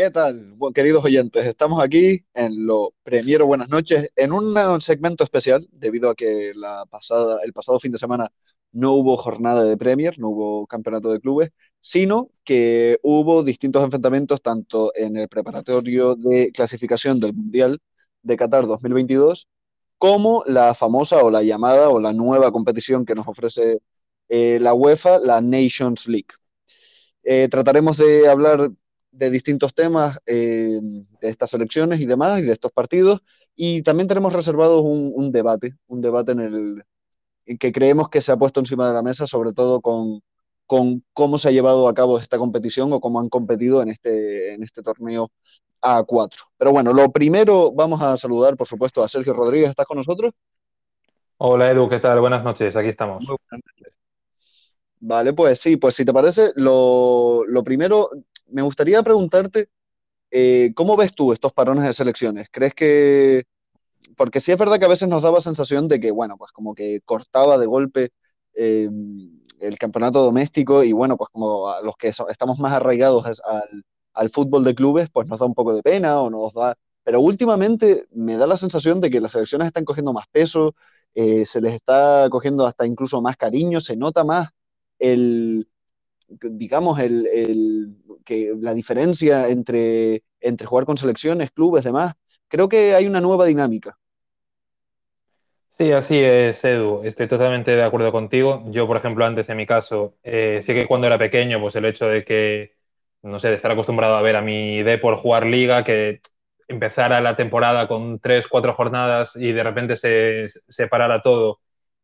¿Qué tal, queridos oyentes? Estamos aquí en lo Premiero Buenas noches, en un segmento especial, debido a que el pasado fin de semana no hubo jornada de Premier, no hubo campeonato de clubes, sino que hubo distintos enfrentamientos tanto en el preparatorio de clasificación del Mundial de Qatar 2022, como la famosa o la llamada o la nueva competición que nos ofrece eh, la UEFA, la Nations League. Eh, trataremos de hablar de distintos temas eh, de estas elecciones y demás, y de estos partidos, y también tenemos reservado un, debate, un debate en el que creemos que se ha puesto encima de la mesa, sobre todo con, con cómo se ha llevado a cabo esta competición o cómo han competido en este, en este torneo A4. Pero bueno, lo primero vamos a saludar, por supuesto, a Sergio Rodríguez. ¿Estás con nosotros? Hola Edu, ¿qué tal? Buenas noches, aquí estamos. Vale, pues sí, pues si te parece, lo, lo primero, me gustaría preguntarte, eh, ¿cómo ves tú estos parones de selecciones? ¿Crees que, porque sí es verdad que a veces nos daba sensación de que, bueno, pues como que cortaba de golpe eh, el campeonato doméstico y bueno, pues como a los que estamos más arraigados al, al, fútbol de clubes, pues nos da un poco de pena o nos da... Pero últimamente me da la sensación de que las selecciones están cogiendo más peso, eh, se les está cogiendo hasta incluso más cariño, se nota más el, digamos, el, que la diferencia entre, entre jugar con selecciones, clubes, demás, creo que hay una nueva dinámica. Sí, así es, Edu. Estoy totalmente de acuerdo contigo. Yo, por ejemplo, antes en mi caso, eh, sí que cuando era pequeño, pues el hecho de que, no sé, de estar acostumbrado a ver a mi D por jugar liga, que empezara la temporada con tres, cuatro jornadas y de repente se, se parara todo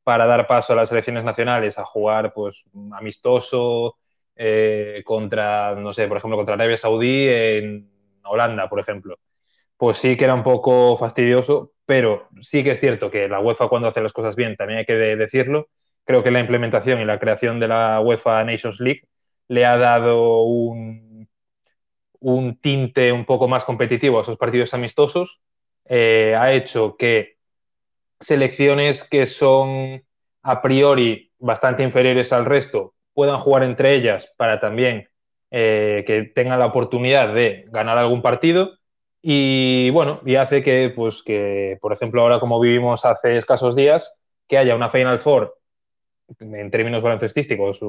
para dar paso a las selecciones nacionales a jugar, pues, amistoso, eh, contra, no sé, por ejemplo, contra Arabia Saudí en Holanda, por ejemplo. Pues sí que era un poco fastidioso, pero sí que es cierto que la UEFA cuando hace las cosas bien, también hay que decirlo, creo que la implementación y la creación de la UEFA Nations League le ha dado un, un tinte un poco más competitivo a esos partidos amistosos, eh, ha hecho que selecciones que son a priori bastante inferiores al resto puedan jugar entre ellas para también eh, que tengan la oportunidad de ganar algún partido. Y bueno, y hace que, pues, que, por ejemplo, ahora como vivimos hace escasos días, que haya una Final Four, en términos baloncestísticos,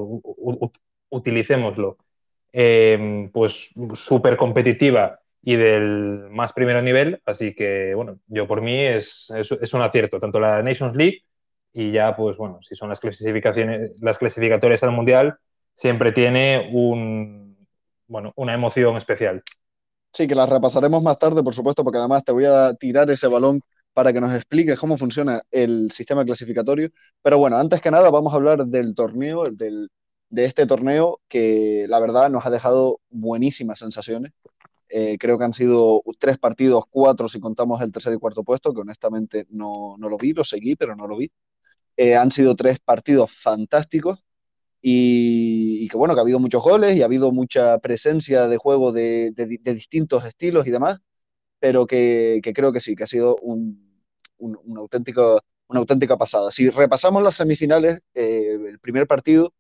utilicémoslo, em, pues súper competitiva y del más primer nivel. Así que, bueno, yo por mí es, es, es un acierto, tanto la Nations League y ya, pues bueno, si son las clasificaciones, las clasificatorias al Mundial, siempre tiene un, bueno, una emoción especial. Sí, que las repasaremos más tarde, por supuesto, porque además te voy a tirar ese balón para que nos expliques cómo funciona el sistema clasificatorio. Pero bueno, antes que nada vamos a hablar del torneo, del, de este torneo que la verdad nos ha dejado buenísimas sensaciones. Eh, creo que han sido tres partidos, cuatro si contamos el tercer y cuarto puesto, que honestamente no, no lo vi, lo seguí, pero no lo vi. Eh, han sido tres partidos fantásticos y, que bueno, que ha habido muchos goles y ha habido mucha presencia de juego de, distintos estilos y demás, pero que, creo que sí, que ha sido un, un, auténtico, una auténtica pasada. Si repasamos las semifinales, eh, el primer partido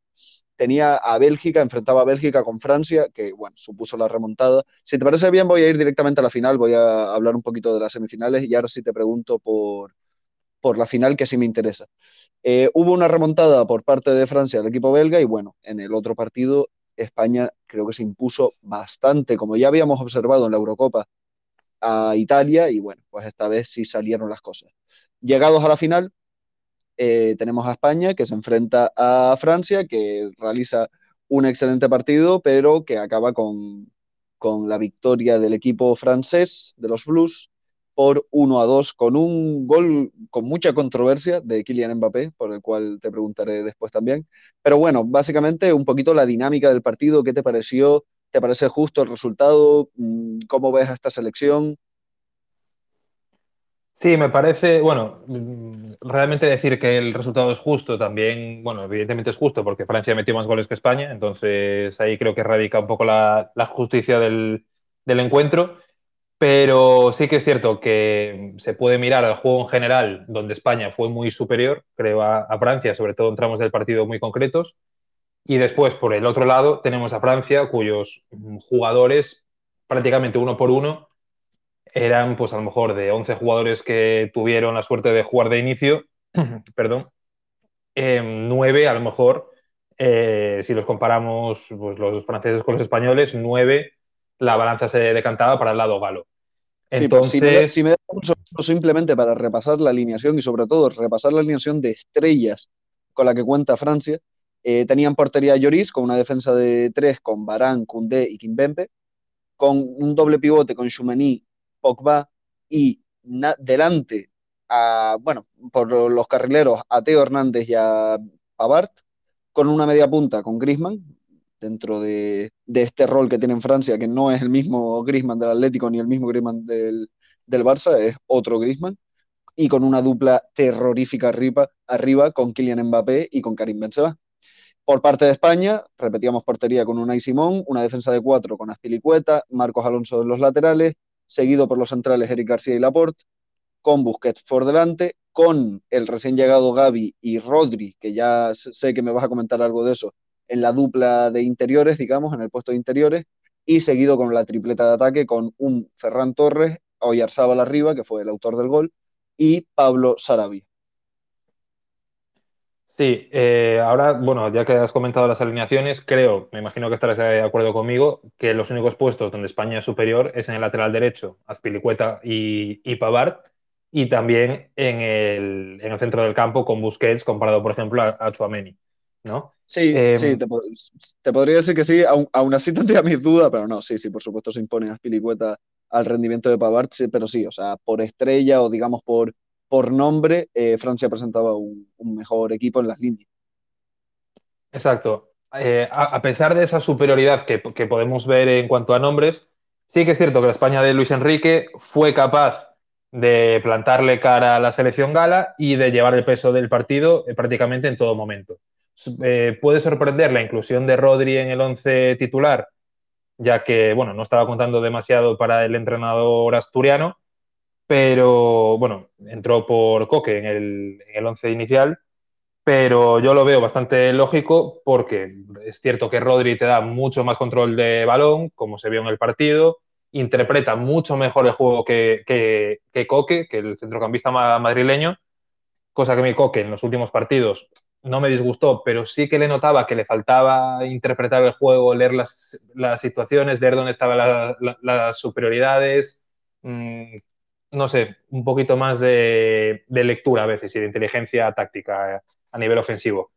tenía a Bélgica, enfrentaba a Bélgica con Francia, que bueno, supuso la remontada. Si te parece bien, voy a ir directamente a la final, voy a hablar un poquito de las semifinales y ahora sí te pregunto por, por la final que sí me interesa. Eh, hubo una remontada por parte de Francia al equipo belga y bueno, en el otro partido España creo que se impuso bastante, como ya habíamos observado en la Eurocopa, a Italia y bueno, pues esta vez sí salieron las cosas. Llegados a la final, eh, tenemos a España que se enfrenta a Francia, que realiza un excelente partido, pero que acaba con, con la victoria del equipo francés de los Blues por 1 a 2 con un gol con mucha controversia de Kylian Mbappé, por el cual te preguntaré después también. Pero bueno, básicamente un poquito la dinámica del partido, ¿qué te pareció? ¿Te parece justo el resultado? Mm, ¿Cómo ves a esta selección? Sí, me parece, bueno, mm, realmente decir que el resultado es justo también, bueno, evidentemente es justo porque Francia metió más goles que España, entonces ahí creo que radica un poco la, justicia del, del encuentro. Pero sí que es cierto que se puede mirar al juego en general, donde España fue muy superior, creo, a, Francia, sobre todo en tramos del partido muy concretos. Y después, por el otro lado, tenemos a Francia, cuyos jugadores prácticamente uno por uno, eran pues a lo mejor de 11 jugadores que tuvieron la suerte de jugar de inicio, perdón, eh, nueve a lo mejor, eh, si los comparamos pues, los franceses con los españoles, nueve la balanza se decantaba para el lado galo. Entonces, si, me, da simplemente para repasar la alineación y sobre todo repasar la alineación de estrellas con la que cuenta Francia, eh, tenían portería Lloris con una defensa de tres con Barán, Koundé y Kimpembe, con un doble pivote con Choumeny, Pogba y delante a, bueno, por los carrileros a Teo Hernández y a Pavard, con una media punta con Grisman, dentro de, este rol que tiene en Francia, que no es el mismo Grisman del Atlético ni el mismo Grisman del, del Barça, es otro Grisman, y con una dupla terrorífica arriba, arriba con Kylian Mbappé y con Karim Benzema. Por parte de España, repetíamos portería con Unai Simón, una defensa de cuatro con Aspilicueta, Marcos Alonso en los laterales, seguido por los centrales Eric García y Laporte, con Busquets por delante, con el recién llegado Gaby y Rodri, que ya sé que me vas a comentar algo de eso, en la dupla de interiores, digamos, en el puesto de interiores, y seguido con la tripleta de ataque con un Ferran Torres, Oyarzábal arriba, que fue el autor del gol, y Pablo Sarabia. Sí, eh, ahora, bueno, ya que has comentado las alineaciones, creo, me imagino que estarás de acuerdo conmigo, que los únicos puestos donde España es superior es en el lateral derecho, Azpilicueta y, y Pavard, y también en el, en el, centro del campo con Busquets comparado, por ejemplo, a, a Chouameni, ¿no? Sí, sí, em, te, podría decir que sí, aún, así tendría mis dudas, pero no, sí, sí, por supuesto se impone Azpilicueta al rendimiento de Pavard, pero sí, o sea, por estrella o digamos por, por nombre, eh, Francia presentaba un, mejor equipo en las líneas. Exacto. Eh, a, pesar de esa superioridad que, que podemos ver en cuanto a nombres, sí que es cierto que la España de Luis Enrique fue capaz de plantarle cara a la selección gala y de llevar el peso del partido eh, prácticamente en todo momento. Puede sorprender la inclusión de Rodri en el 11 titular, ya que bueno, no estaba contando demasiado para el entrenador asturiano, pero bueno, entró por Coque en el, en el once inicial, pero yo lo veo bastante lógico porque es cierto que Rodri te da mucho más control de balón, como se vio en el partido, interpreta mucho mejor el juego que, que, Coque, que el centrocampista madrileño, cosa que mi Coque en los últimos partidos no me disgustó, pero sí que le notaba que le faltaba interpretar el juego, leer las, las situaciones, ver dónde estaban las superioridades, mm, no sé, un poquito más de, de, lectura a veces y de inteligencia táctica a nivel ofensivo.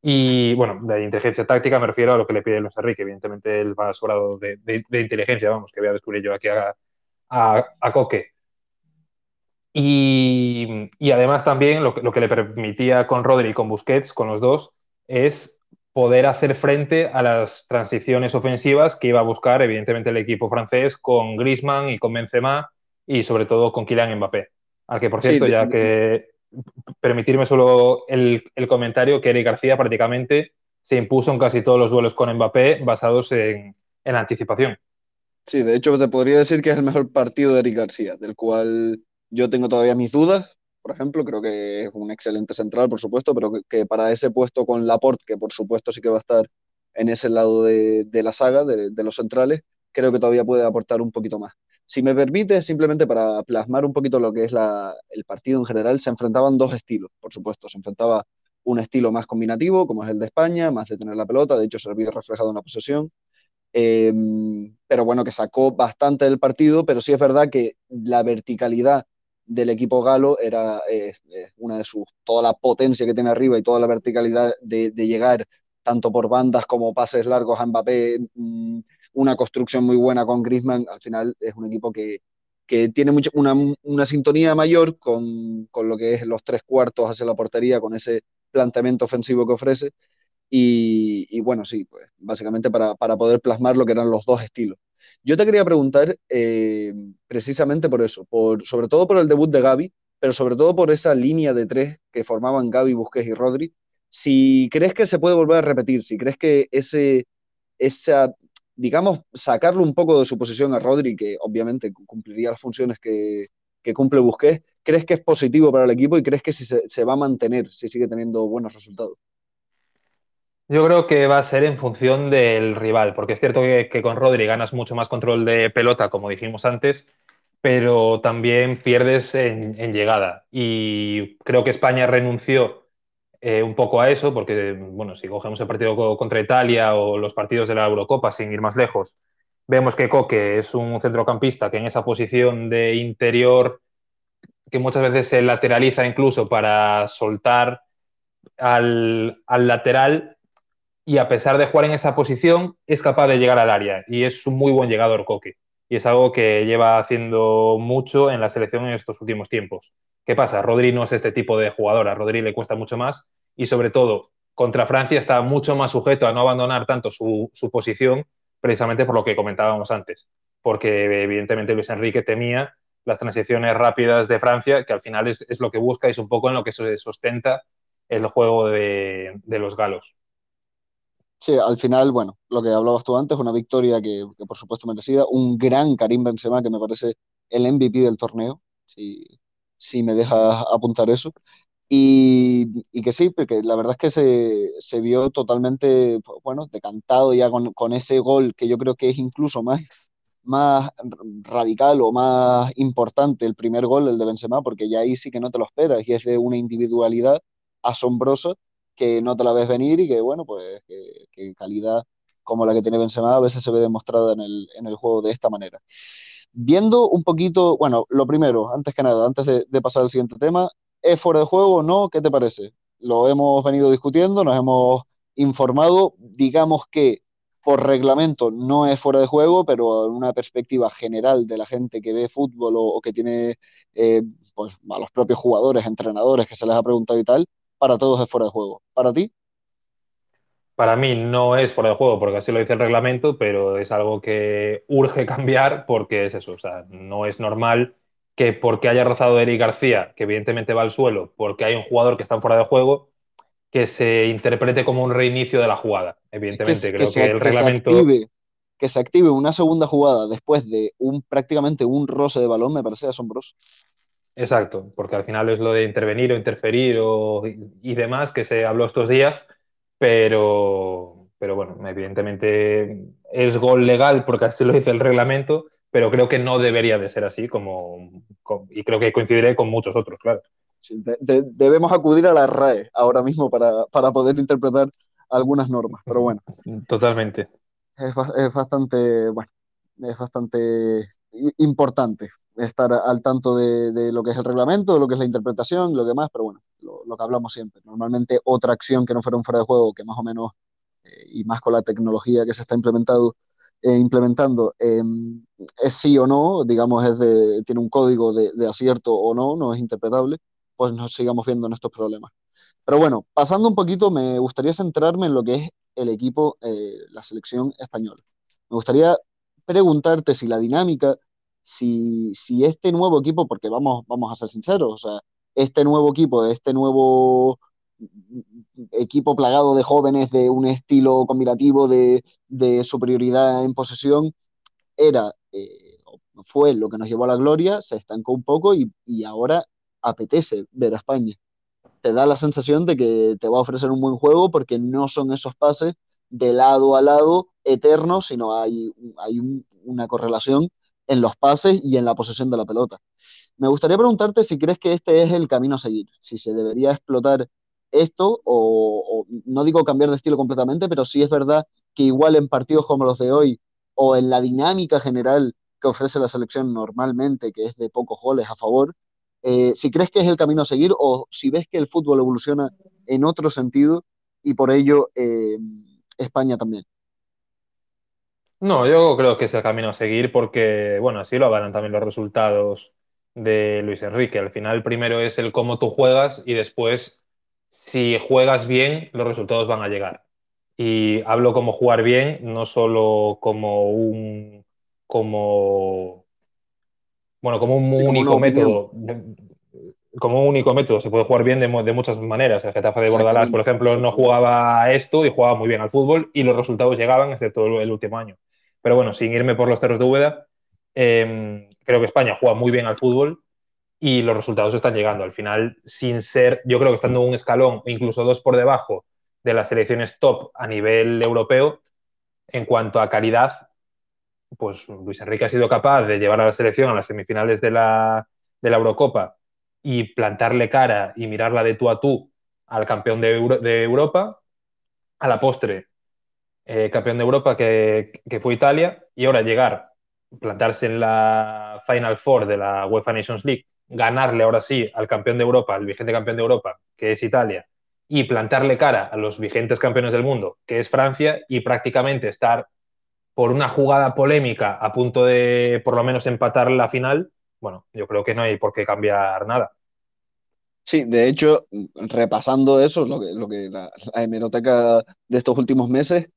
Y bueno, de inteligencia táctica me refiero a lo que le pide Luis Enrique. Evidentemente, él va sobrado de, de, inteligencia, vamos, que voy a descubrir yo aquí a, a, Coque. Y, y, además también lo lo que, le permitía con Rodri y con Busquets, con los dos, es poder hacer frente a las transiciones ofensivas que iba a buscar, evidentemente, el equipo francés con Griezmann y con Benzema y sobre todo con Kylian Mbappé. Al que, por cierto, sí, ya que permitirme solo el, el, comentario que Eric García prácticamente se impuso en casi todos los duelos con Mbappé basados en, en anticipación. Sí, de hecho te podría decir que es el mejor partido de Eric García, del cual yo tengo todavía mis dudas. Por ejemplo, creo que es un excelente central, por supuesto, pero que, que para ese puesto con Laporte, que por supuesto sí que va a estar en ese lado de, de la saga, de, de los centrales, creo que todavía puede aportar un poquito más. Si me permite, simplemente para plasmar un poquito lo que es el partido en general, se enfrentaban dos estilos, por supuesto. Se enfrentaba un estilo más combinativo, como es el de España, más de tener la pelota, de hecho se había reflejado en la posesión, eh, pero bueno, que sacó bastante del partido, pero sí es verdad que la verticalidad del equipo galo era eh, eh, una de sus, toda la potencia que tiene arriba y toda la verticalidad de, de llegar tanto por bandas como pases largos a Mbappé, mmm, una construcción muy buena con Griezmann, al final es un equipo que, que tiene mucho, una, una, sintonía mayor con, con, lo que es los tres cuartos hacia la portería, con ese planteamiento ofensivo que ofrece. Y, bueno, sí, pues básicamente para, para, poder plasmar lo que eran los dos estilos. Yo te quería preguntar eh, precisamente por eso, por, sobre todo por el debut de Gaby, pero sobre todo por esa línea de tres que formaban Gaby, Busquets y Rodri. Si crees que se puede volver a repetir, si crees que ese, esa digamos, sacarlo un poco de su posición a Rodri, que obviamente cumpliría las funciones que, que cumple Busquets, ¿crees que es positivo para el equipo y crees que si se, va a mantener, si sigue teniendo buenos resultados? Yo creo que va a ser en función del rival, porque es cierto que, que, con Rodri ganas mucho más control de pelota, como dijimos antes, pero también pierdes en, en llegada. Y creo que España renunció eh, un poco a eso, porque, bueno, si cogemos el partido contra Italia o los partidos de la Eurocopa, sin ir más lejos, vemos que Coque es un centrocampista que en esa posición de interior, que muchas veces se lateraliza incluso para soltar al, al lateral, y a pesar de jugar en esa posición, es capaz de llegar al área y es un muy buen llegador Coque. Y es algo que lleva haciendo mucho en la selección en estos últimos tiempos. ¿Qué pasa? Rodri no es este tipo de jugador, a Rodri le cuesta mucho más y sobre todo contra Francia está mucho más sujeto a no abandonar tanto su, su posición precisamente por lo que comentábamos antes, porque evidentemente Luis Enrique temía las transiciones rápidas de Francia, que al final es, es lo que busca y es un poco en lo que se sustenta el juego de, de los galos. Sí, al final, bueno, lo que hablabas tú antes, una victoria que, por supuesto merecida, un gran Karim Benzema que me parece el MVP del torneo, si, si me dejas apuntar eso, y, y, que sí, porque la verdad es que se, se vio totalmente, bueno, decantado ya con, con, ese gol que yo creo que es incluso más, más radical o más importante el primer gol, el de Benzema, porque ya ahí sí que no te lo esperas y es de una individualidad asombrosa que no te la ves venir y que, bueno, pues que, que calidad como la que tiene Benzema a veces se ve demostrada en el, en el juego de esta manera. Viendo un poquito, bueno, lo primero, antes que nada, antes de, pasar al siguiente tema, ¿es fuera de juego o no? ¿Qué te parece? Lo hemos venido discutiendo, nos hemos informado, digamos que por reglamento no es fuera de juego, pero en una perspectiva general de la gente que ve fútbol o, o que tiene eh, pues, a los propios jugadores, entrenadores que se les ha preguntado y tal, para todos es fuera de juego. ¿Para ti? Para mí no es fuera de juego porque así lo dice el reglamento, pero es algo que urge cambiar porque es eso, o sea, no es normal que porque haya rozado Eric García, que evidentemente va al suelo, porque hay un jugador que está fuera de juego, que se interprete como un reinicio de la jugada. Evidentemente, que, creo que, el reglamento... Se active, que se active una segunda jugada después de un prácticamente un roce de balón me parece asombroso. Exacto, porque al final es lo de intervenir o interferir o, y demás que se habló estos días, pero, pero bueno, evidentemente es gol legal porque así lo dice el reglamento, pero creo que no debería de ser así como, como y creo que coincidiré con muchos otros, claro. Sí, de, de, debemos acudir a la RAE ahora mismo para, para, poder interpretar algunas normas, pero bueno. Totalmente. Es, es bastante, bueno, es bastante importante estar al tanto de, de, lo que es el reglamento, de lo que es la interpretación, lo demás, pero bueno, lo, que hablamos siempre. Normalmente otra acción que no fuera un fuera de juego, que más o menos, eh, y más con la tecnología que se está implementado, eh, implementando, eh, es sí o no, digamos, es de, tiene un código de, de, acierto o no, no es interpretable, pues nos sigamos viendo en estos problemas. Pero bueno, pasando un poquito, me gustaría centrarme en lo que es el equipo, eh, la selección española. Me gustaría preguntarte si la dinámica si, si este nuevo equipo, porque vamos, vamos a ser sinceros, o sea, este nuevo equipo, este nuevo equipo plagado de jóvenes de un estilo combinativo de, de superioridad en posesión, era, eh, fue lo que nos llevó a la gloria, se estancó un poco y, y ahora apetece ver a España. Te da la sensación de que te va a ofrecer un buen juego porque no son esos pases de lado a lado eternos, sino hay, hay un, una correlación en los pases y en la posesión de la pelota. Me gustaría preguntarte si crees que este es el camino a seguir, si se debería explotar esto o, no digo cambiar de estilo completamente, pero sí es verdad que igual en partidos como los de hoy o en la dinámica general que ofrece la selección normalmente, que es de pocos goles a favor, eh, si crees que es el camino a seguir o si ves que el fútbol evoluciona en otro sentido y por ello eh, España también. No, yo creo que es el camino a seguir porque, bueno, así lo avalan también los resultados de Luis Enrique. Al final, primero es el cómo tú juegas y después, si juegas bien, los resultados van a llegar. Y hablo como jugar bien, no solo como un, como, bueno, como un sí, único como método. Como un único método, se puede jugar bien de, de muchas maneras. El Getafe de Bordalás, por ejemplo, no jugaba esto y jugaba muy bien al fútbol y los resultados llegaban, excepto el, el último año. Pero bueno, sin irme por los cerros de Úbeda, eh, creo que España juega muy bien al fútbol y los resultados están llegando. Al final, sin ser, yo creo que estando un escalón, incluso dos por debajo de las selecciones top a nivel europeo en cuanto a calidad, pues Luis Enrique ha sido capaz de llevar a la selección a las semifinales de la, Eurocopa y plantarle cara y mirarla de tú a tú al campeón de Europa, a la postre, eh, campeón de Europa que, fue Italia, y ahora llegar, plantarse en la Final Four de la UEFA Nations League, ganarle ahora sí al campeón de Europa, al vigente campeón de Europa, que es Italia, y plantarle cara a los vigentes campeones del mundo, que es Francia, y prácticamente estar por una jugada polémica a punto de por lo menos empatar la final, bueno, yo creo que no hay por qué cambiar nada. Sí, de hecho, repasando eso, lo que, lo que la, hemeroteca de estos últimos meses,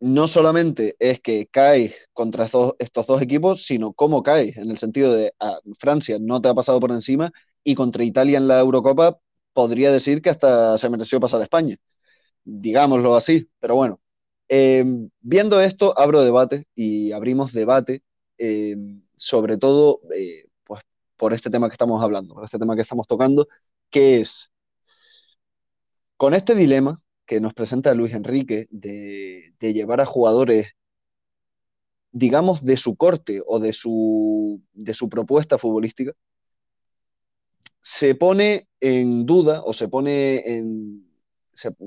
no solamente es que cae contra estos, dos equipos, sino cómo cae, en el sentido de ah, Francia no te ha pasado por encima y contra Italia en la Eurocopa podría decir que hasta se mereció pasar a España, digámoslo así, pero bueno. Eh, viendo esto, abro debate y abrimos debate, eh, sobre todo eh, pues, por este tema que estamos hablando, por este tema que estamos tocando, que es, con este dilema que nos presenta Luis Enrique de, llevar a jugadores, digamos, de su corte o de su, de su propuesta futbolística, se pone en duda o se pone en...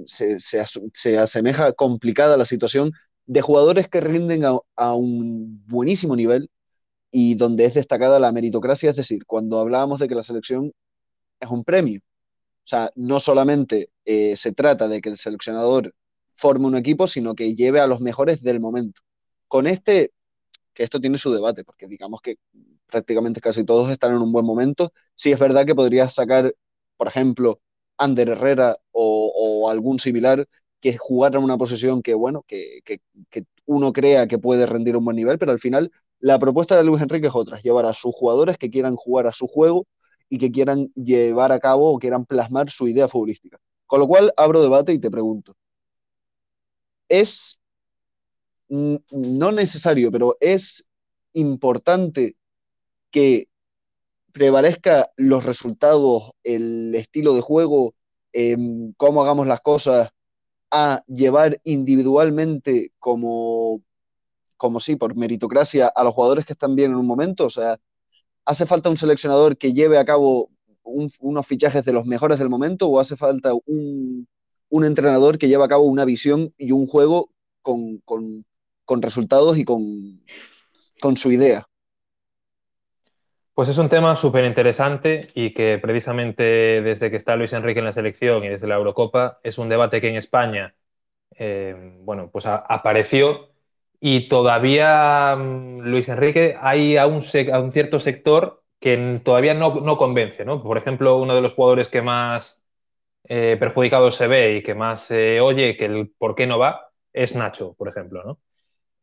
Se, asemeja complicada la situación de jugadores que rinden a, un buenísimo nivel y donde es destacada la meritocracia, es decir, cuando hablábamos de que la selección es un premio. O sea, no solamente eh, se trata de que el seleccionador forme un equipo, sino que lleve a los mejores del momento. Con este, que esto tiene su debate, porque digamos que prácticamente casi todos están en un buen momento. Sí es verdad que podrías sacar, por ejemplo, Ander Herrera o, algún similar que jugara en una posición que, bueno, que, que, uno crea que puede rendir un buen nivel, pero al final la propuesta de Luis Enrique es otra, llevar a sus jugadores que quieran jugar a su juego y que quieran llevar a cabo o quieran plasmar su idea futbolística. Con lo cual, abro debate y te pregunto, ¿es no necesario, pero es importante que prevalezca los resultados, el estilo de juego, em, cómo hagamos las cosas, a llevar individualmente como, como sí, por meritocracia a los jugadores que están bien en un momento? O sea, ¿hace falta un seleccionador que lleve a cabo unos fichajes de los mejores del momento o hace falta un, entrenador que lleve a cabo una visión y un juego con, resultados y con, con su idea? Pues es un tema súper interesante y que precisamente desde que está Luis Enrique en la selección y desde la Eurocopa es un debate que en España, eh, bueno, pues apareció y todavía mm, Luis Enrique hay a un, cierto sector que todavía no, convence, ¿no? Por ejemplo, uno de los jugadores que más eh, perjudicado se ve y que más se oye que el por qué no va es Nacho, por ejemplo, ¿no?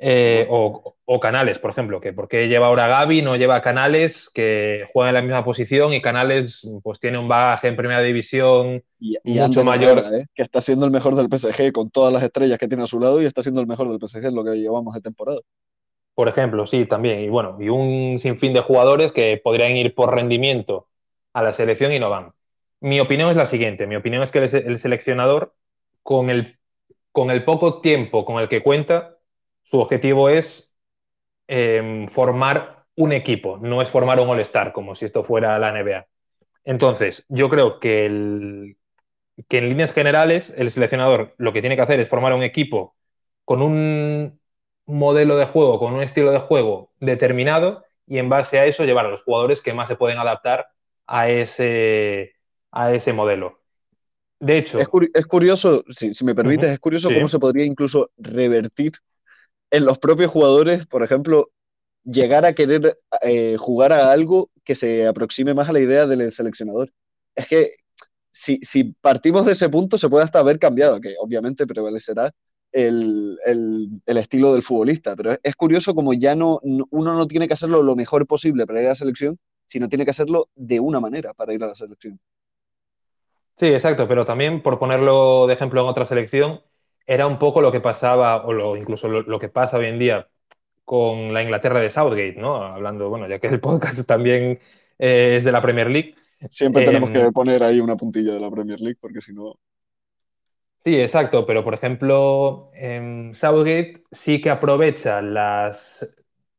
Eh, o, Canales, por ejemplo, que por qué lleva ahora Gaby, no lleva Canales, que juega en la misma posición y Canales pues tiene un bagaje en primera división y, mucho mayor. ¿eh? Que está siendo el mejor del PSG con todas las estrellas que tiene a su lado y está siendo el mejor del PSG en lo que llevamos de temporada. Por ejemplo, sí, también. Y bueno, y un sinfín de jugadores que podrían ir por rendimiento a la selección y no van. Mi opinión es la siguiente. Mi opinión es que el, seleccionador, con el, con el poco tiempo con el que cuenta, su objetivo es em, formar un equipo, no es formar un All-Star, como si esto fuera la NBA. Entonces, yo creo que, que en líneas generales el seleccionador lo que tiene que hacer es formar un equipo con un modelo de juego, con un estilo de juego determinado y en base a eso llevar a los jugadores que más se pueden adaptar a ese, a ese modelo. De hecho... Es, curioso, si, me permites, es curioso cómo se podría incluso revertir en los propios jugadores, por ejemplo, llegar a querer eh, jugar a algo que se aproxime más a la idea del seleccionador. Es que si, si, partimos de ese punto, se puede hasta haber cambiado, que obviamente prevalecerá el, el, el estilo del futbolista, pero es, curioso como ya no, uno no tiene que hacerlo lo mejor posible para ir a la selección, sino tiene que hacerlo de una manera para ir a la selección. Sí, exacto, pero también por ponerlo de ejemplo en otra selección, era un poco lo que pasaba, o lo, incluso lo, que pasa hoy en día con la Inglaterra de Southgate, ¿no? Hablando, bueno, ya que el podcast también eh, es de la Premier League. Siempre tenemos que em, poner ahí una puntilla de la Premier League, porque si no. Sí, exacto, pero por ejemplo, en Southgate sí que aprovecha las,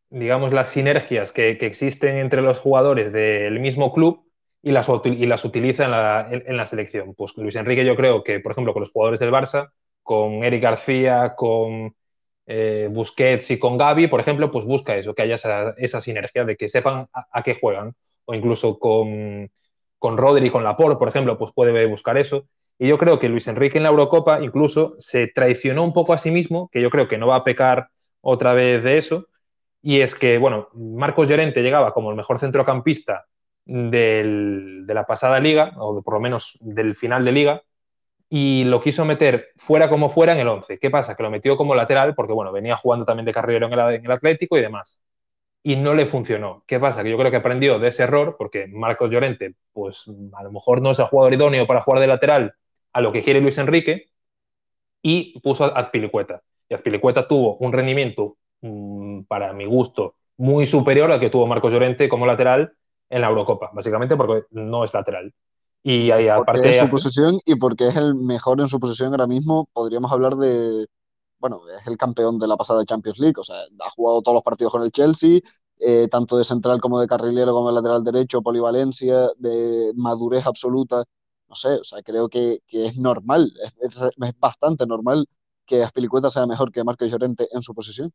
digamos, las sinergias que, que existen entre los jugadores del mismo club y las, y las utiliza en la, en la, selección. Pues Luis Enrique yo creo que, por ejemplo, con los jugadores del Barça, con Eric García, con eh, Busquets y con Gaby, por ejemplo, pues busca eso, que haya esa, esa sinergia de que sepan a, qué juegan. O incluso con, con Rodri, con Laporte, por ejemplo, pues puede buscar eso. Y yo creo que Luis Enrique en la Eurocopa incluso se traicionó un poco a sí mismo, que yo creo que no va a pecar otra vez de eso. Y es que, bueno, Marcos Llorente llegaba como el mejor centrocampista de la pasada liga, o por lo menos del final de liga, y lo quiso meter fuera como fuera en el 11. ¿Qué pasa? Que lo metió como lateral porque, bueno, venía jugando también de carrilero en el, Atlético y demás. Y no le funcionó. ¿Qué pasa? Que yo creo que aprendió de ese error porque Marcos Llorente, pues a lo mejor no es el jugador idóneo para jugar de lateral a lo que quiere Luis Enrique y puso a Azpilicueta. Y Azpilicueta tuvo un rendimiento, mmm, para mi gusto, muy superior al que tuvo Marcos Llorente como lateral en la Eurocopa, básicamente porque no es lateral. Y ahí aparte... Es su posición y porque es el mejor en su posición ahora mismo, podríamos hablar de... Bueno, es el campeón de la pasada Champions League, o sea, ha jugado todos los partidos con el Chelsea, eh, tanto de central como de carrilero, como de lateral derecho, polivalencia, de madurez absoluta no sé, o sea, creo que, que es normal, es, es, es, bastante normal que Aspilicueta sea mejor que Marcos Llorente en su posición.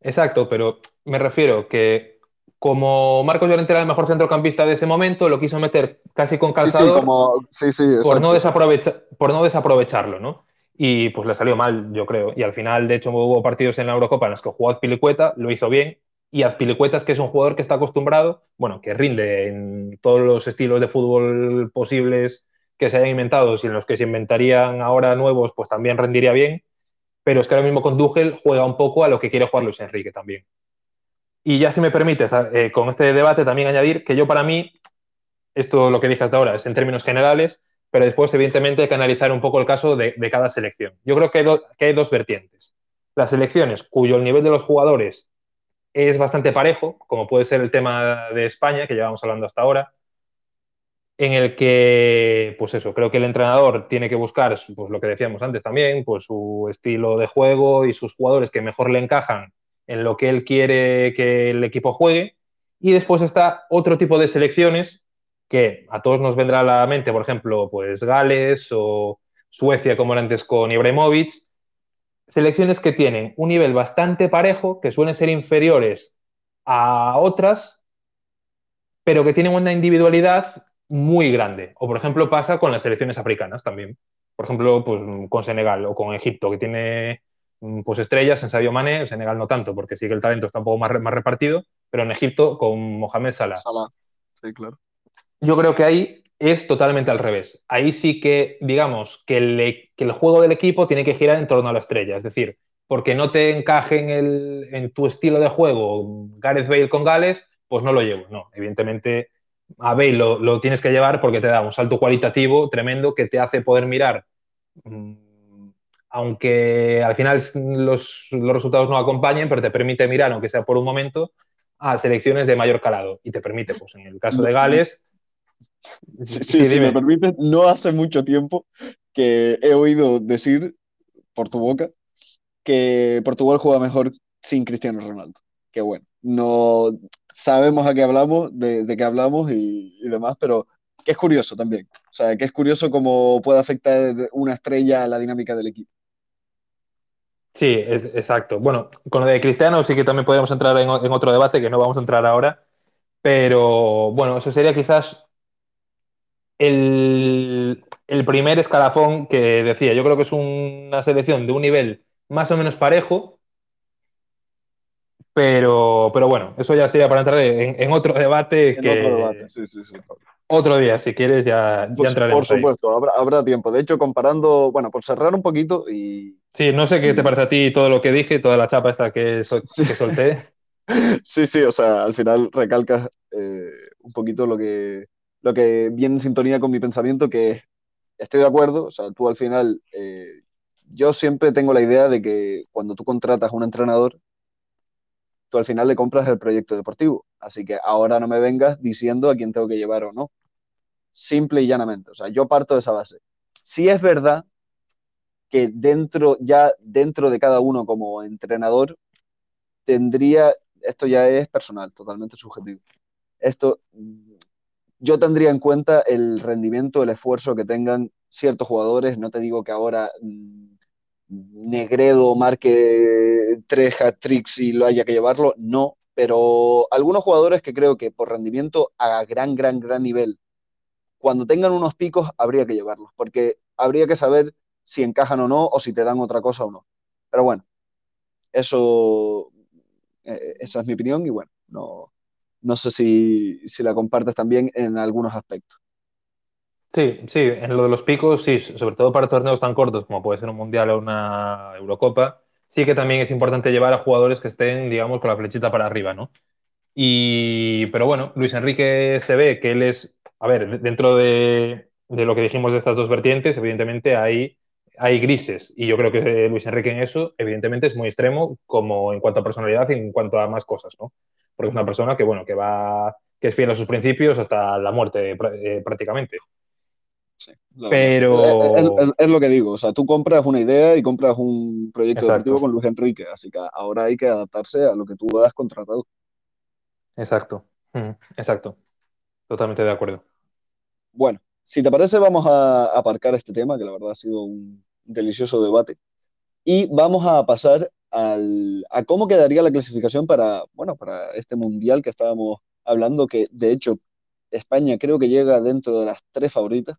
Exacto, pero me refiero que como Marcos Llorente era el mejor centrocampista de ese momento, lo quiso meter casi con calzador sí, sí, como, sí, sí, por, no desaprovecha, por no desaprovecharlo, ¿no? Y pues le salió mal, yo creo. Y al final, de hecho, hubo partidos en la Eurocopa en los que jugó Azpilicueta, lo hizo bien, y Azpilicuetas, que es un jugador que está acostumbrado, bueno, que rinde en todos los estilos de fútbol posibles que se hayan inventado y en los que se inventarían ahora nuevos, pues también rendiría bien. Pero es que ahora mismo con juega un poco a lo que quiere jugar Luis Enrique también. Y ya si me permites, eh, con este debate también añadir que yo para mí, esto lo que dije hasta ahora es en términos generales, pero después evidentemente hay que analizar un poco el caso de, cada selección. Yo creo que hay, dos vertientes. Las selecciones cuyo el nivel de los jugadores es bastante parejo, como puede ser el tema de España, que llevamos hablando hasta ahora, en el que, pues eso, creo que el entrenador tiene que buscar, pues lo que decíamos antes también, pues su estilo de juego y sus jugadores que mejor le encajan en lo que él quiere que el equipo juegue. Y después está otro tipo de selecciones que a todos nos vendrá a la mente, por ejemplo, pues Gales o Suecia, como era antes con Ibrahimovic, selecciones que tienen un nivel bastante parejo, que suelen ser inferiores a otras, pero que tienen una individualidad muy grande. O, por ejemplo, pasa con las selecciones africanas también. Por ejemplo, pues, con Senegal o con Egipto, que tiene pues, estrellas en Sadio Mane, en Senegal no tanto, porque sí que el talento está un poco más, más repartido, pero en Egipto con Mohamed Salah. Salah, sí, claro. Yo creo que ahí es totalmente al revés. Ahí sí que, digamos, que el, que el, juego del equipo tiene que girar en torno a la estrella. Es decir, porque no te encaje en, el, en tu estilo de juego Gareth Bale con Gales, pues no lo llevo. No, evidentemente a Bale lo, lo, tienes que llevar porque te da un salto cualitativo tremendo que te hace poder mirar, mmm, aunque al final los, los resultados no acompañen, pero te permite mirar, aunque sea por un momento, a selecciones de mayor calado y te permite, pues en el caso de Gales, Sí, sí, si me permites, no hace mucho tiempo que he oído decir por tu boca que Portugal juega mejor sin Cristiano Ronaldo. Que bueno, no sabemos a qué hablamos, de, de qué hablamos y, y, demás, pero que es curioso también. O sea, que es curioso cómo puede afectar una estrella a la dinámica del equipo. Sí, es, exacto. Bueno, con lo de Cristiano sí que también podríamos entrar en, en otro debate que no vamos a entrar ahora, pero bueno, eso sería quizás el, el, primer escalafón que decía. Yo creo que es una selección de un nivel más o menos parejo, pero, pero bueno, eso ya sería para entrar en, en otro debate. En que, otro debate, sí, sí, sí. Otro día, si quieres, ya, pues, ya entraremos. Por supuesto, habrá, habrá, tiempo. De hecho, comparando, bueno, por cerrar un poquito y. Sí, no sé qué te parece a ti todo lo que dije, toda la chapa esta que, so, sí. que solté. Sí, sí, o sea, al final recalcas eh, un poquito lo que, lo que viene en sintonía con mi pensamiento, que estoy de acuerdo, o sea, tú al final, eh, yo siempre tengo la idea de que cuando tú contratas a un entrenador, al final le compras el proyecto deportivo, así que ahora no me vengas diciendo a quién tengo que llevar o no, simple y llanamente, o sea, yo parto de esa base. Sí es verdad que dentro, ya dentro de cada uno como entrenador, tendría, esto ya es personal, totalmente subjetivo. Esto, yo tendría en cuenta el rendimiento, el esfuerzo que tengan ciertos jugadores. No te digo que ahora mmm, Negredo marque tres hat-tricks y lo haya que llevarlo, no, pero algunos jugadores que creo que por rendimiento a gran, gran, gran nivel, cuando tengan unos picos, habría que llevarlos, porque habría que saber si encajan o no, o si te dan otra cosa o no. Pero bueno, eso, eh, esa es mi opinión y bueno, no, no sé si, si la compartes también en algunos aspectos. Sí, sí, en lo de los picos, sí, sobre todo para torneos tan cortos como puede ser un Mundial o una Eurocopa, sí que también es importante llevar a jugadores que estén, digamos, con la flechita para arriba, ¿no? Y, pero bueno, Luis Enrique se ve que él es, a ver, dentro de, lo que dijimos de estas dos vertientes, evidentemente hay, hay grises, y yo creo que Luis Enrique en eso, evidentemente, es muy extremo, como en cuanto a personalidad y en cuanto a más cosas, ¿no? Porque es una persona que, bueno, que va, que es fiel a sus principios hasta la muerte eh, prácticamente. Sí, pero es, es, es, lo que digo, o sea, tú compras una idea y compras un proyecto deportivo con Luis Enrique, así que ahora hay que adaptarse a lo que tú has contratado. Exacto, exacto, totalmente de acuerdo. Bueno, si te parece vamos a aparcar este tema, que la verdad ha sido un delicioso debate, y vamos a pasar al, a cómo quedaría la clasificación para, bueno, para este mundial que estábamos hablando, que de hecho España creo que llega dentro de las tres favoritas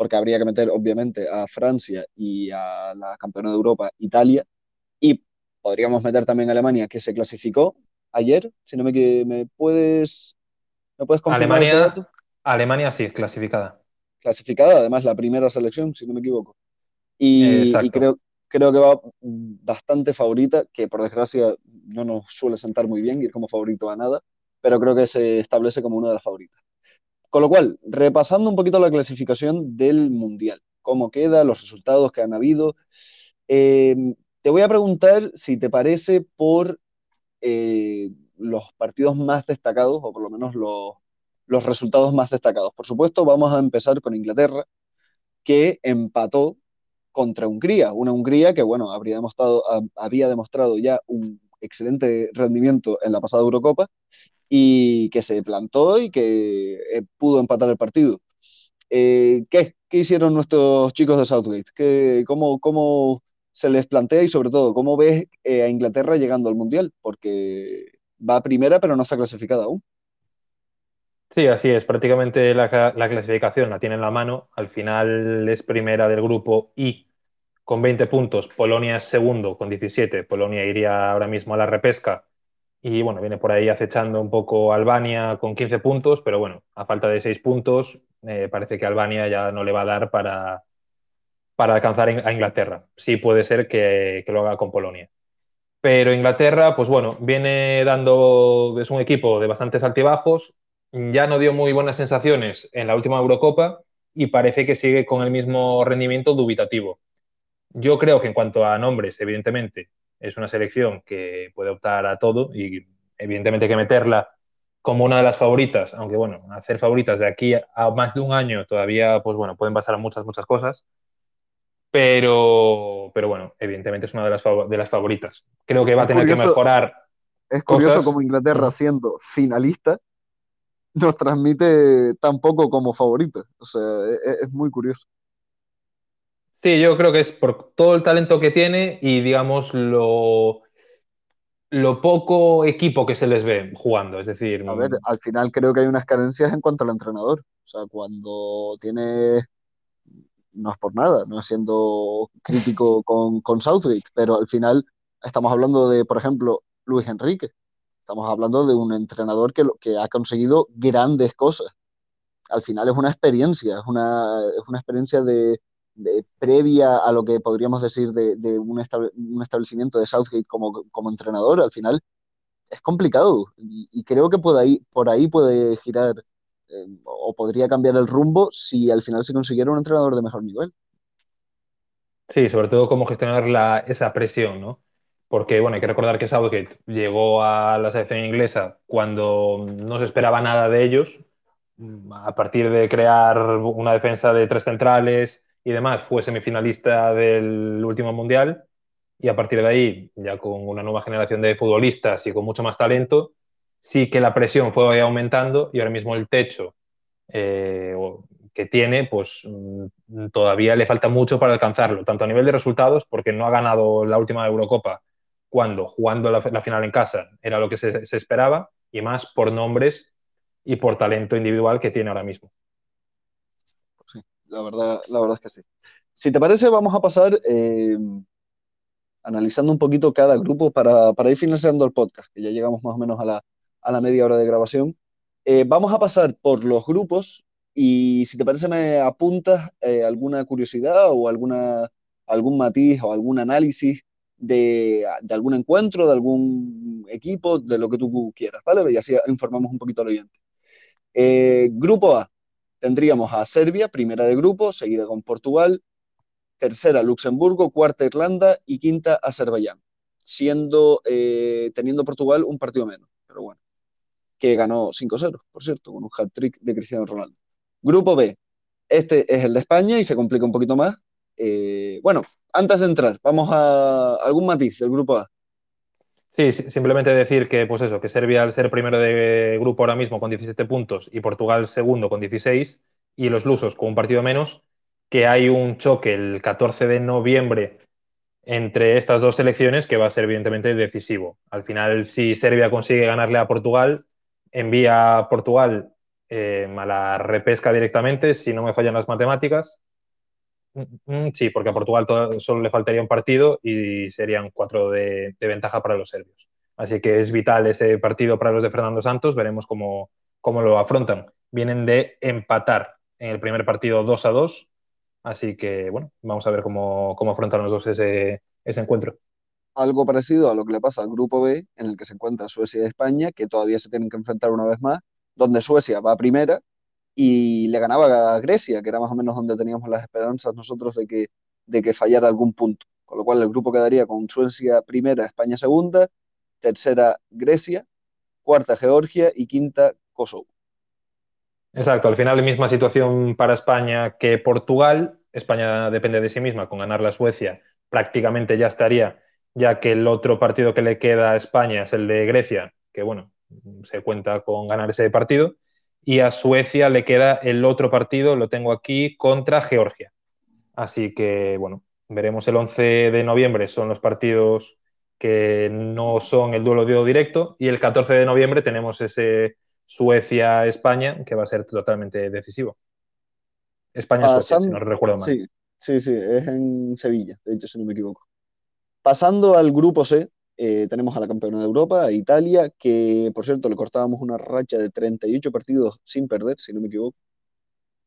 porque habría que meter obviamente a Francia y a la campeona de Europa, Italia, y podríamos meter también a Alemania, que se clasificó ayer, si no me, me puedes, ¿me puedes confirmar Alemania, Alemania sí, clasificada. Clasificada, además la primera selección, si no me equivoco. Y, y creo, creo que va bastante favorita, que por desgracia no nos suele sentar muy bien ir como favorito a nada, pero creo que se establece como una de las favoritas. Con lo cual, repasando un poquito la clasificación del Mundial, cómo queda, los resultados que han habido, eh, te voy a preguntar si te parece por eh, los partidos más destacados, o por lo menos los, los resultados más destacados. Por supuesto, vamos a empezar con Inglaterra, que empató contra Hungría, una Hungría que, bueno, habría demostrado, había demostrado ya un excelente rendimiento en la pasada Eurocopa y que se plantó y que eh, pudo empatar el partido. Eh, ¿qué? ¿Qué hicieron nuestros chicos de Southgate? ¿Qué, cómo, ¿Cómo se les plantea y sobre todo, cómo ves eh, a Inglaterra llegando al Mundial? Porque va primera pero no está clasificada aún. Sí, así es. Prácticamente la, la, clasificación la tiene en la mano. Al final es primera del grupo y con 20 puntos. Polonia es segundo con 17. Polonia iría ahora mismo a la repesca y bueno, viene por ahí acechando un poco Albania con 15 puntos, pero bueno, a falta de 6 puntos, eh, parece que Albania ya no le va a dar para, para alcanzar a Inglaterra. Sí puede ser que, que, lo haga con Polonia. Pero Inglaterra, pues bueno, viene dando, es un equipo de bastantes altibajos, ya no dio muy buenas sensaciones en la última Eurocopa y parece que sigue con el mismo rendimiento dubitativo. Yo creo que en cuanto a nombres, evidentemente, es una selección que puede optar a todo y evidentemente hay que meterla como una de las favoritas, aunque bueno, hacer favoritas de aquí a más de un año todavía, pues bueno, pueden pasar muchas, muchas cosas. Pero, pero bueno, evidentemente es una de las, de las favoritas. Creo que va a tener que mejorar. Es curioso cosas. como Inglaterra, siendo finalista, nos transmite tan poco como favorita. O sea, es, es muy curioso. Sí, yo creo que es por todo el talento que tiene y, digamos, lo, lo poco equipo que se les ve jugando. Es decir, a ver, al final creo que hay unas carencias en cuanto al entrenador. O sea, cuando tiene. No es por nada, no siendo crítico con, con Southgate, pero al final estamos hablando de, por ejemplo, Luis Enrique. Estamos hablando de un entrenador que, que ha conseguido grandes cosas. Al final es una experiencia, es una, es una experiencia de, previa a lo que podríamos decir de, un, estable, un, establecimiento de Southgate como, como, entrenador, al final es complicado y, y creo que por ahí, por ahí puede girar eh, o podría cambiar el rumbo si al final se consiguiera un entrenador de mejor nivel. Sí, sobre todo cómo gestionar la, esa presión, ¿no? Porque, bueno, hay que recordar que Southgate llegó a la selección inglesa cuando no se esperaba nada de ellos, a partir de crear una defensa de tres centrales, y demás, fue semifinalista del último mundial y a partir de ahí, ya con una nueva generación de futbolistas y con mucho más talento, sí que la presión fue aumentando y ahora mismo el techo eh, que tiene, pues mm, todavía le falta mucho para alcanzarlo, tanto a nivel de resultados, porque no ha ganado la última Eurocopa cuando jugando la, final en casa era lo que se, esperaba, y más por nombres y por talento individual que tiene ahora mismo. La verdad, la verdad es que sí. Si te parece, vamos a pasar eh, analizando un poquito cada grupo para, ir finalizando el podcast, que ya llegamos más o menos a la, media hora de grabación. Eh, vamos a pasar por los grupos y si te parece me apuntas eh, alguna curiosidad o alguna, algún matiz o algún análisis de, algún encuentro, de algún equipo, de lo que tú quieras, ¿vale? Y así informamos un poquito al oyente. Grupo A, tendríamos a Serbia, primera de grupo, seguida con Portugal, tercera Luxemburgo, cuarta Irlanda y quinta Azerbaiyán, siendo, eh, teniendo Portugal un partido menos, pero bueno, que ganó 5-0, por cierto, con un hat-trick de Cristiano Ronaldo. Grupo B, este es el de España y se complica un poquito más. Eh, bueno, antes de entrar, vamos a algún matiz del grupo A. Sí, simplemente decir que, pues eso, que Serbia al ser primero de grupo ahora mismo con 17 puntos y Portugal segundo con 16 y los lusos con un partido menos, que hay un choque el 14 de noviembre entre estas dos selecciones que va a ser evidentemente decisivo. Al final, si Serbia consigue ganarle a Portugal, envía a Portugal eh, a la repesca directamente, si no me fallan las matemáticas. Mm, mm, sí, porque a Portugal solo le faltaría un partido y serían cuatro de, ventaja para los serbios. Así que es vital ese partido para los de Fernando Santos. Veremos cómo, cómo lo afrontan. Vienen de empatar en el primer partido 2 a 2 Así que, bueno, vamos a ver cómo, cómo afrontan los dos ese, encuentro. Algo parecido a lo que le pasa al grupo B, en el que se encuentra Suecia y España, que todavía se tienen que enfrentar una vez más, donde Suecia va primera y le ganaba a Grecia, que era más o menos donde teníamos las esperanzas nosotros de que, de que fallara algún punto. Con lo cual el grupo quedaría con Suecia primera, España segunda, tercera Grecia, cuarta Georgia y quinta Kosovo. Exacto, al final la misma situación para España que Portugal. España depende de sí misma, con ganar la Suecia prácticamente ya estaría, ya que el otro partido que le queda a España es el de Grecia, que bueno, se cuenta con ganar ese partido, y a Suecia le queda el otro partido, lo tengo aquí, contra Georgia. Así que bueno, veremos el 11 de noviembre, son los partidos que no son el duelo de directo, y el 14 de noviembre tenemos ese Suecia-España, que va a ser totalmente decisivo. España-Suecia, si no recuerdo mal. Sí, sí, sí, es en Sevilla, de hecho, si no me equivoco. Pasando al grupo C, eh, tenemos a la campeona de Europa, Italia, que por cierto le cortábamos una racha de 38 partidos sin perder, si no me equivoco.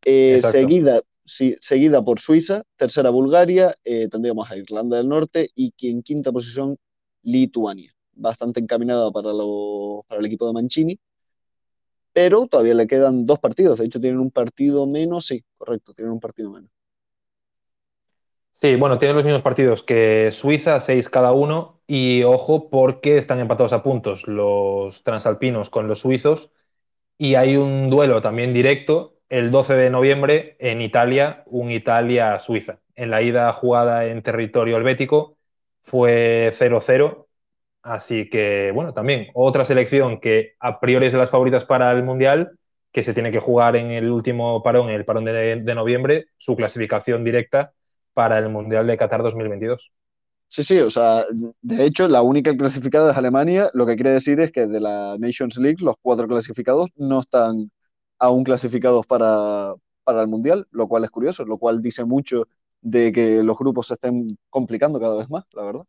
Eh, seguida, sí, seguida por Suiza, tercera Bulgaria, eh, tendríamos a Irlanda del Norte y en quinta posición Lituania. Bastante encaminada para, para el equipo de Mancini pero todavía le quedan dos partidos. De hecho, tienen un partido menos, sí, correcto, tienen un partido menos. Sí, bueno, tienen los mismos partidos que Suiza, seis cada uno, y ojo porque están empatados a puntos los transalpinos con los suizos, y hay un duelo también directo el 12 de noviembre en Italia, un Italia-Suiza. En la ida jugada en territorio helvético fue 0-0 Así que, bueno, también otra selección que a priori es de las favoritas para el Mundial, que se tiene que jugar en el último parón, el parón de, noviembre, su clasificación directa para el Mundial de Qatar 2022. Sí, sí, o sea, de hecho, la única clasificada es Alemania. Lo que quiere decir es que de la Nations League, los cuatro clasificados no están aún clasificados para, para el Mundial, lo cual es curioso, lo cual dice mucho de que los grupos se estén complicando cada vez más, la verdad.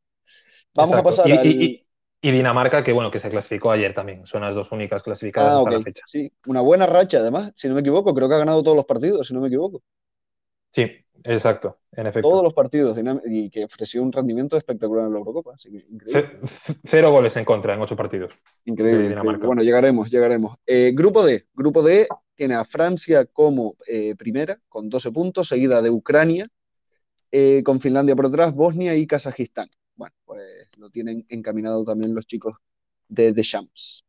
Vamos a pasar y, y Dinamarca, que bueno, que se clasificó ayer también. Son las dos únicas clasificadas ah, hasta la fecha. Sí, una buena racha, además, si no me equivoco. Creo que ha ganado todos los partidos, si no me equivoco. Sí, exacto, en efecto. Todos los partidos y que ofreció un rendimiento espectacular en la Eurocopa. Cero goles en contra en ocho partidos. Increíble. Bueno, llegaremos, llegaremos. Eh, grupo D. Grupo D tiene a Francia como eh, primera, con 12 puntos, seguida de Ucrania, eh, con Finlandia por detrás, Bosnia y Kazajistán bueno, pues lo tienen encaminado también los chicos de The Shams.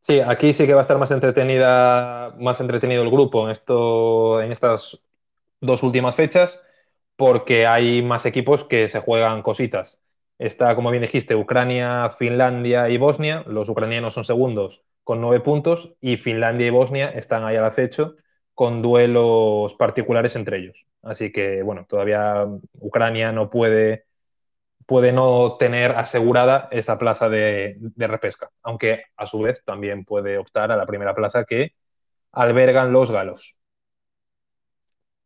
Sí, aquí sí que va a estar más entretenida, más entretenido el grupo en esto, en estas dos últimas fechas porque hay más equipos que se juegan cositas. Está, como bien dijiste, Ucrania, Finlandia y Bosnia. Los ucranianos son segundos con nueve puntos y Finlandia y Bosnia están ahí al acecho con duelos particulares entre ellos. Así que, bueno, todavía Ucrania no puede, puede no tener asegurada esa plaza de, de repesca, aunque a su vez también puede optar a la primera plaza que albergan los galos.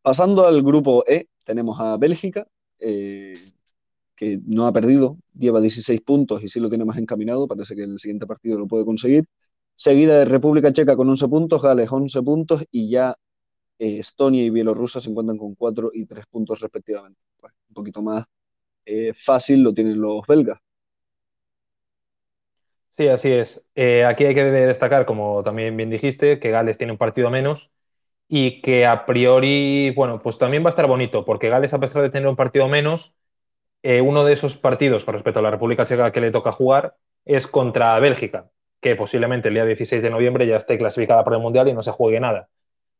Pasando al grupo E, tenemos a Bélgica, eh, que no ha perdido, lleva 16 puntos y sí lo tiene más encaminado, parece que el siguiente partido lo puede conseguir. Seguida de República Checa con 11 puntos, Gales 11 puntos y ya eh, Estonia y Bielorrusia se encuentran con 4 y 3 puntos respectivamente. Pues, un poquito más eh, fácil lo tienen los belgas. Sí, así es. aquí hay que destacar, como también bien dijiste, que Gales tiene un partido menos y que a priori, bueno, pues también va a estar bonito, porque Gales, a pesar de tener un partido menos, eh, uno de esos partidos con respecto a la República Checa que le toca jugar es contra Bélgica, que posiblemente el día 16 de noviembre ya esté clasificada para el Mundial y no se juegue nada.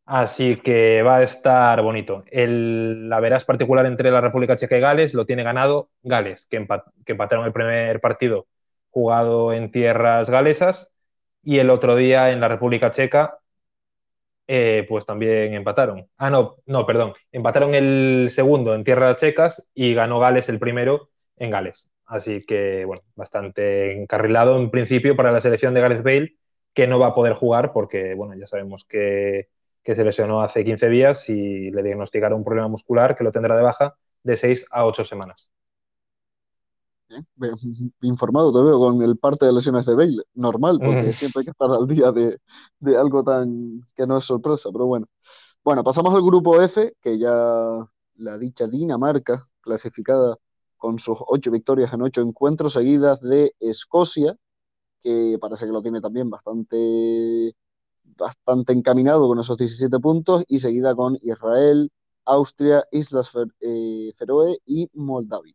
Así que va a estar bonito. El, la verás particular entre la República Checa y Gales lo tiene ganado Gales, que, que empataron el primer partido jugado en tierras galesas y el otro día en la República Checa eh, pues también empataron. Ah, no, no, perdón. Empataron el segundo en tierras checas y ganó Gales el primero en Gales. Así que, bueno, bastante encarrilado en principio para la selección de Gareth Bale, que no va a poder jugar porque, bueno, ya sabemos que, que se lesionó hace 15 días y le diagnosticaron un problema muscular que lo tendrá de baja de 6 a 8 semanas. Informado te veo con el parte de lesiones de Bale, normal, porque siempre hay que estar al día de, de, algo tan que no es sorpresa, pero bueno. Bueno, pasamos al grupo F, que ya la dicha Dinamarca, clasificada con sus ocho victorias en ocho encuentros seguidas de Escocia, que parece que lo tiene también bastante, bastante encaminado con esos 17 puntos, y seguida con Israel, Austria, Islas eh, Feroe y Moldavia.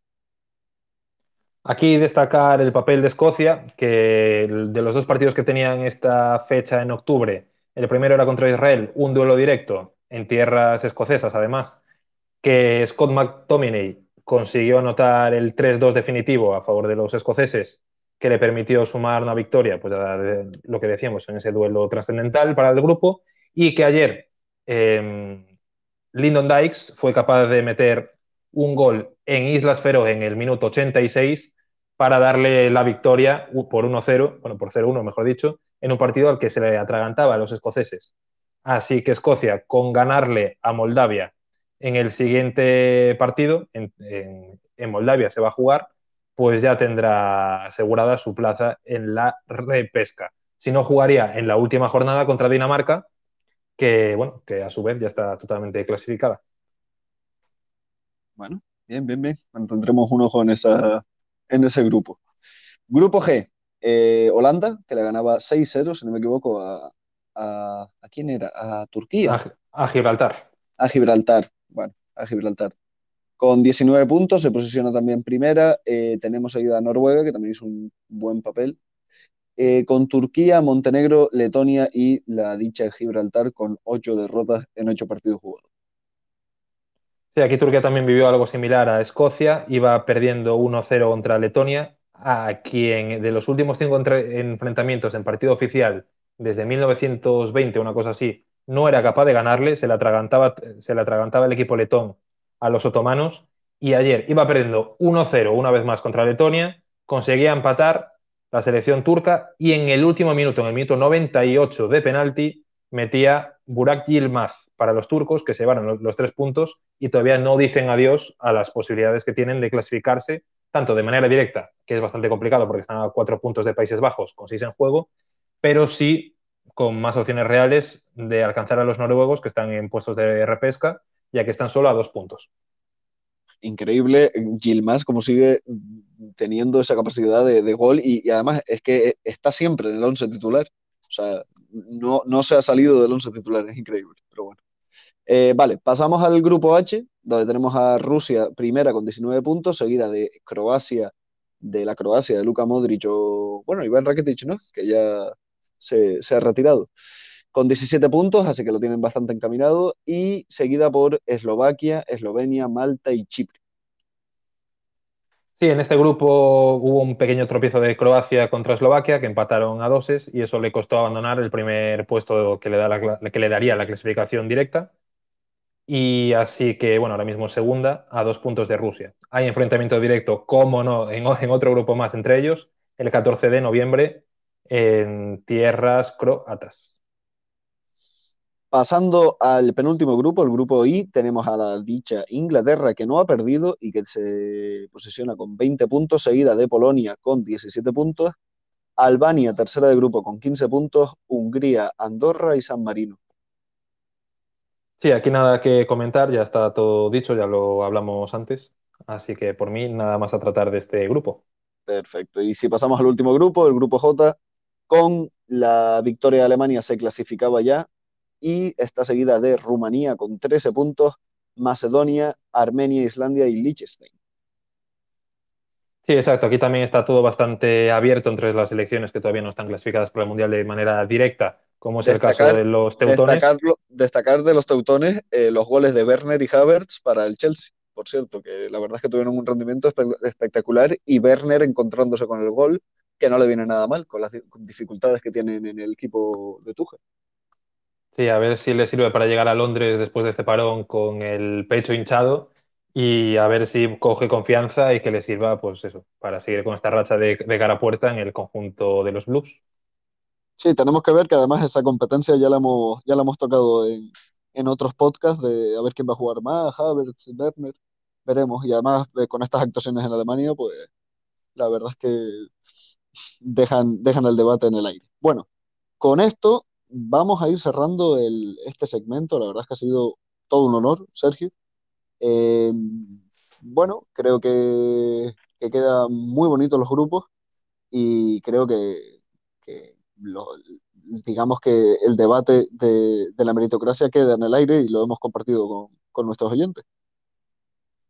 Aquí destacar el papel de Escocia, que de los dos partidos que tenían esta fecha en octubre, el primero era contra Israel, un duelo directo en tierras escocesas, además, que Scott McTominay consiguió anotar el 3-2 definitivo a favor de los escoceses, que le permitió sumar una victoria, pues lo que decíamos en ese duelo trascendental para el grupo, y que ayer eh, Lyndon Dykes fue capaz de meter un gol en Islas Feroe en el minuto 86 para darle la victoria por 1-0, bueno, por 0-1, mejor dicho, en un partido al que se le atragantaba a los escoceses. Así que Escocia, con ganarle a Moldavia en el siguiente partido, en, Moldavia se va a jugar, pues ya tendrá asegurada su plaza en la repesca. Si no, jugaría en la última jornada contra Dinamarca, que, bueno, que a su vez ya está totalmente clasificada. Bueno, bien, bien, bien. Tendremos un ojo en esa, en ese grupo. Grupo G, eh, Holanda, que le ganaba 6-0, si no me equivoco, a, a, quién era? A Turquía. A, Gibraltar. A Gibraltar, bueno, a Gibraltar. Con 19 puntos se posiciona también primera. Eh, tenemos seguida a Noruega, que también hizo un buen papel. Eh, con Turquía, Montenegro, Letonia y la dicha Gibraltar con 8 derrotas en 8 partidos jugados. Sí, aquí Turquía también vivió algo similar a Escocia, iba perdiendo 1-0 contra Letonia, a quien de los últimos cinco enfrentamientos en partido oficial desde 1920, una cosa así, no era capaz de ganarle, se le atragantaba, atragantaba el equipo letón a los otomanos. Y ayer iba perdiendo 1-0 una vez más contra Letonia, conseguía empatar la selección turca y en el último minuto, en el minuto 98 de penalti, metía Burak Yilmaz para los turcos, que se llevaron los, tres puntos y todavía no dicen adiós a las posibilidades que tienen de clasificarse, tanto de manera directa, que es bastante complicado porque están a cuatro puntos de Países Bajos con seis en juego, pero sí con más opciones reales de alcanzar a los noruegos que están en puestos de repesca, ya que están solo a dos puntos. Increíble Yilmaz como sigue teniendo esa capacidad de, gol y, y, además es que está siempre en el once titular. O sea, no, no se ha salido del once titular, es increíble, pero bueno. Eh, vale, pasamos al grupo H, donde tenemos a Rusia primera con 19 puntos, seguida de Croacia, de la Croacia, de Luka Modric o, bueno, Iván Rakitic, ¿no? Que ya se, ha retirado. con 17 puntos, así que lo tienen bastante encaminado, y seguida por Eslovaquia, Eslovenia, Malta y Chipre. Sí, en este grupo hubo un pequeño tropiezo de Croacia contra Eslovaquia, que empataron a doses, y eso le costó abandonar el primer puesto que le, da la, que le daría la clasificación directa. Y así que, bueno, ahora mismo segunda a dos puntos de Rusia. Hay enfrentamiento directo, como no, en, otro grupo más entre ellos, el 14 de noviembre en tierras croatas. Pasando al penúltimo grupo, el grupo I, tenemos a la dicha Inglaterra que no ha perdido y que se posiciona con 20 puntos, seguida de Polonia con 17 puntos, Albania, tercera de grupo con 15 puntos, Hungría, Andorra y San Marino. Sí, aquí nada que comentar, ya está todo dicho, ya lo hablamos antes, así que por mí nada más a tratar de este grupo. Perfecto, y si pasamos al último grupo, el grupo J, con la victoria de Alemania se clasificaba ya y está seguida de Rumanía con 13 puntos, Macedonia, Armenia, Islandia y Liechtenstein. Sí, exacto. Aquí también está todo bastante abierto entre las selecciones que todavía no están clasificadas para el Mundial de manera directa, como es el caso de los teutones. Destacar, de los teutones eh, los goles de Werner y Havertz para el Chelsea, por cierto, que la verdad es que tuvieron un rendimiento espectacular y Werner encontrándose con el gol, que no le viene nada mal con las dificultades que tienen en el equipo de Tuchel. Sí, a ver si le sirve para llegar a Londres después de este parón con el pecho hinchado y a ver si coge confianza y que le sirva, pues eso, para seguir con esta racha de, cara a puerta en el conjunto de los Blues. Sí, tenemos que ver que además esa competencia ya la hemos, ya la hemos tocado en, en otros podcasts de a ver quién va a jugar más, Havertz, Werner, veremos. Y además eh, con estas actuaciones en Alemania, pues la verdad es que dejan, dejan el debate en el aire. Bueno, con esto vamos a ir cerrando este segmento. La verdad es que ha sido todo un honor, Sergio. Eh, bueno, creo que, quedan muy bonitos los grupos y creo que, digamos que el debate de, la meritocracia queda en el aire y lo hemos compartido con nuestros oyentes.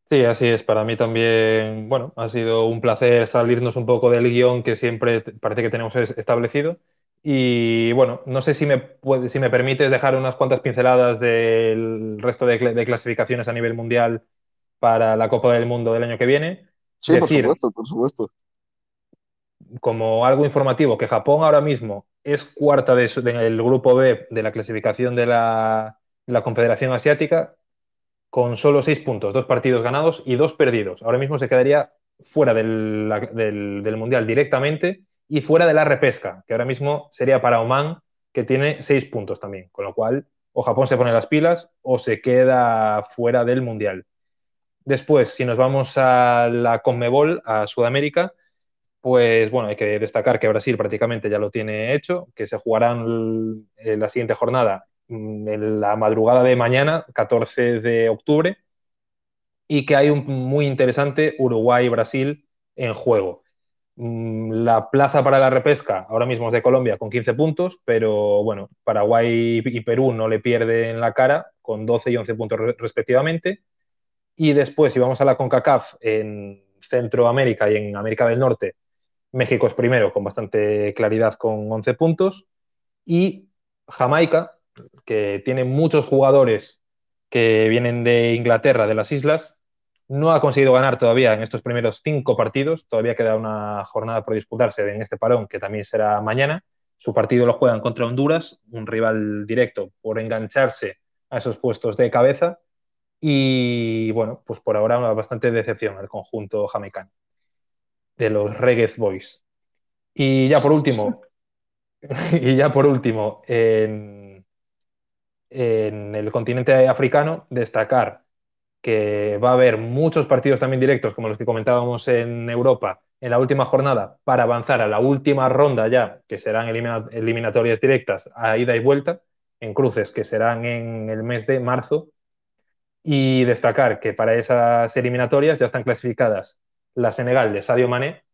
Sí, así es. Para mí también, bueno, ha sido un placer salirnos un poco del guion que siempre parece que tenemos establecido y bueno, no sé si me, puede, si me permites dejar unas cuantas pinceladas del resto de, clasificaciones a nivel mundial para la Copa del Mundo del año que viene. Sí, por supuesto, por supuesto. Como algo informativo, que Japón ahora mismo es cuarta de, el grupo B de la clasificación de la, la Confederación Asiática, con solo seis puntos, dos partidos ganados y dos perdidos. Ahora mismo se quedaría fuera del, del, del Mundial directamente y fuera de la repesca, que ahora mismo sería para Oman, que tiene seis puntos también, con lo cual o Japón se pone las pilas o se queda fuera del Mundial. Después, si nos vamos a la Conmebol, a Sudamérica, pues bueno, hay que destacar que Brasil prácticamente ya lo tiene hecho, que se jugarán la siguiente jornada mm, en la madrugada de mañana, 14 de octubre, y que hay un muy interesante Uruguay-Brasil en juego. Mm, la plaza para la repesca ahora mismo es de Colombia con 15 puntos, pero bueno, Paraguay y Perú no le pierden la cara con 12 y 11 puntos respectivamente. Y después, si vamos a la CONCACAF en Centroamérica y en América del Norte, México es primero con bastante claridad con 11 puntos. Y Jamaica, que tiene muchos jugadores que vienen de Inglaterra, de las islas, no ha conseguido ganar todavía en estos primeros cinco partidos. Todavía queda una jornada por disputarse en este parón, que también será mañana. Su partido lo juegan contra Honduras, un rival directo por engancharse a esos puestos de cabeza. Y bueno, pues por ahora una bastante decepción el conjunto jamaicano de los Reggae Boys. Y ya por último, y ya por último, en, en el continente africano, destacar que va a haber muchos partidos también directos, como los que comentábamos en Europa, en la última jornada, para avanzar a la última ronda ya, que serán eliminatorias directas a ida y vuelta, en cruces que serán en el mes de marzo. Y destacar que para esas eliminatorias ya están clasificadas la Senegal de Sadio Mané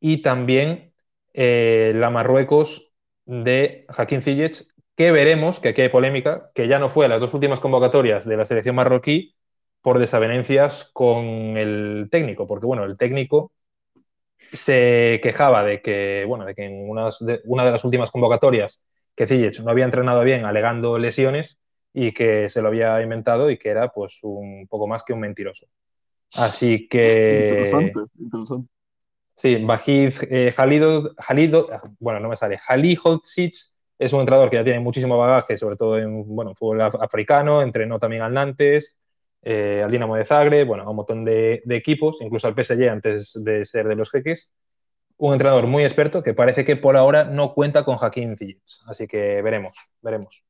y también eh, la Marruecos de Hakim Ziyech, que veremos, que aquí hay polémica, que ya no fue a las dos últimas convocatorias de la selección marroquí, por desavenencias con el técnico, porque bueno, el técnico se quejaba de que, bueno, de que en una de las últimas convocatorias que Ziyech no había entrenado bien alegando lesiones y que se lo había inventado y que era pues un poco más que un mentiroso. Así que... Interesante, interesante. Sí, Bajid eh, Jalido, bueno, no me sale, Halihodzic es un entrenador que ya tiene muchísimo bagaje, sobre todo en bueno, fútbol africano, entrenó también al Nantes, eh, al Dinamo de Zagreb, bueno, a un montón de, equipos, incluso al PSG antes de ser de los jeques. Un entrenador muy experto que parece que por ahora no cuenta con Joaquín Ziyech. Así que veremos, veremos.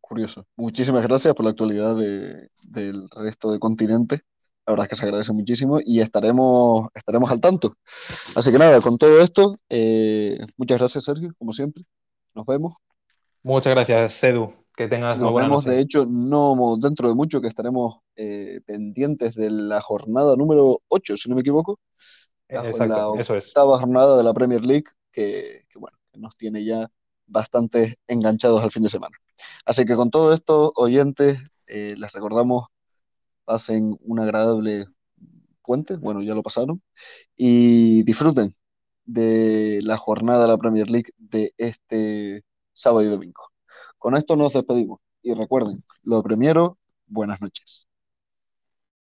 curioso. Muchísimas gracias por la actualidad del resto del continente. La verdad es que se agradece muchísimo y estaremos, estaremos al tanto. Así que nada, con todo esto, eh, muchas gracias, Sergio, como siempre. Nos vemos. Muchas gracias, Edu. Que tengas Nos vemos, de hecho, no dentro de mucho que estaremos eh, pendientes de la jornada número 8, si no me equivoco. Exacto, eso es. Octava jornada de la Premier League que, bueno, que nos tiene ya bastante enganchados al fin de semana. Así que con todo esto, oyentes, eh, les recordamos, pasen un agradable puente, bueno, ya lo pasaron, y disfruten de la jornada de la Premier League de este sábado y domingo. Con esto nos despedimos y recuerden, lo primero, buenas noches.